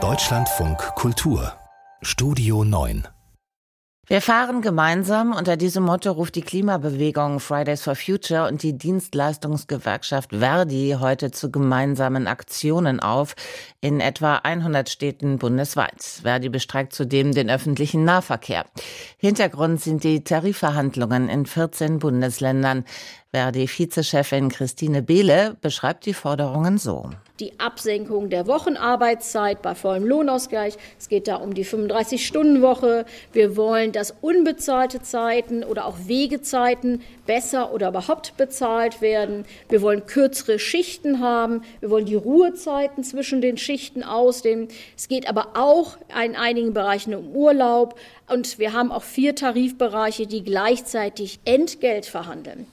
Deutschlandfunk Kultur Studio 9 wir fahren gemeinsam. Unter diesem Motto ruft die Klimabewegung Fridays for Future und die Dienstleistungsgewerkschaft Verdi heute zu gemeinsamen Aktionen auf in etwa 100 Städten bundesweit. Verdi bestreikt zudem den öffentlichen Nahverkehr. Hintergrund sind die Tarifverhandlungen in 14 Bundesländern. Verdi-Vizechefin Christine Behle beschreibt die Forderungen so die Absenkung der Wochenarbeitszeit bei vollem Lohnausgleich. Es geht da um die 35-Stunden-Woche. Wir wollen, dass unbezahlte Zeiten oder auch Wegezeiten besser oder überhaupt bezahlt werden. Wir wollen kürzere Schichten haben. Wir wollen die Ruhezeiten zwischen den Schichten ausdehnen. Es geht aber auch in einigen Bereichen um Urlaub. Und wir haben auch vier Tarifbereiche, die gleichzeitig Entgelt verhandeln.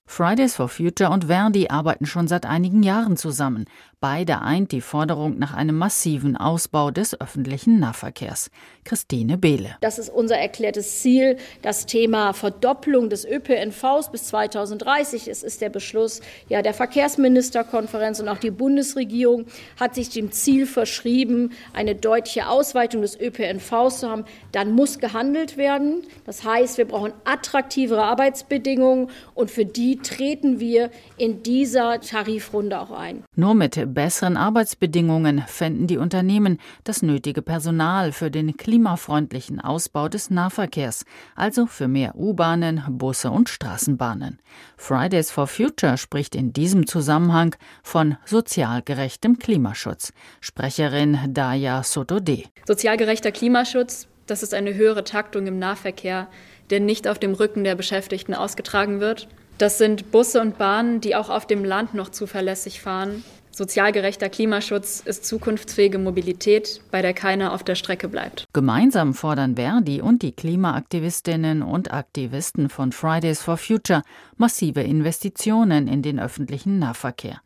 Fridays for Future und Verdi arbeiten schon seit einigen Jahren zusammen. Beide eint die Forderung nach einem massiven Ausbau des öffentlichen Nahverkehrs. Christine Behle. Das ist unser erklärtes Ziel. Das Thema Verdopplung des ÖPNVs bis 2030. Es ist der Beschluss ja, der Verkehrsministerkonferenz und auch die Bundesregierung hat sich dem Ziel verschrieben, eine deutliche Ausweitung des ÖPNVs zu haben. Dann muss gehandelt werden. Das heißt, wir brauchen attraktivere Arbeitsbedingungen und für die treten wir in dieser Tarifrunde auch ein. Nur mit besseren Arbeitsbedingungen fänden die Unternehmen das nötige Personal für den klimafreundlichen Ausbau des Nahverkehrs, also für mehr U-Bahnen, Busse und Straßenbahnen. Fridays for Future spricht in diesem Zusammenhang von sozial gerechtem Klimaschutz. Sprecherin Daya Sotode. Sozial gerechter Klimaschutz, das ist eine höhere Taktung im Nahverkehr, der nicht auf dem Rücken der Beschäftigten ausgetragen wird. Das sind Busse und Bahnen, die auch auf dem Land noch zuverlässig fahren Sozial gerechter Klimaschutz ist zukunftsfähige Mobilität, bei der keiner auf der Strecke bleibt. Gemeinsam fordern Verdi und die Klimaaktivistinnen und Aktivisten von Fridays for Future massive Investitionen in den öffentlichen Nahverkehr.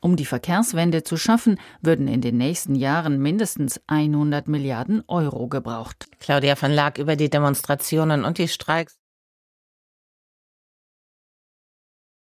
Um die Verkehrswende zu schaffen, würden in den nächsten Jahren mindestens 100 Milliarden Euro gebraucht. Claudia van Laak über die Demonstrationen und die Streiks.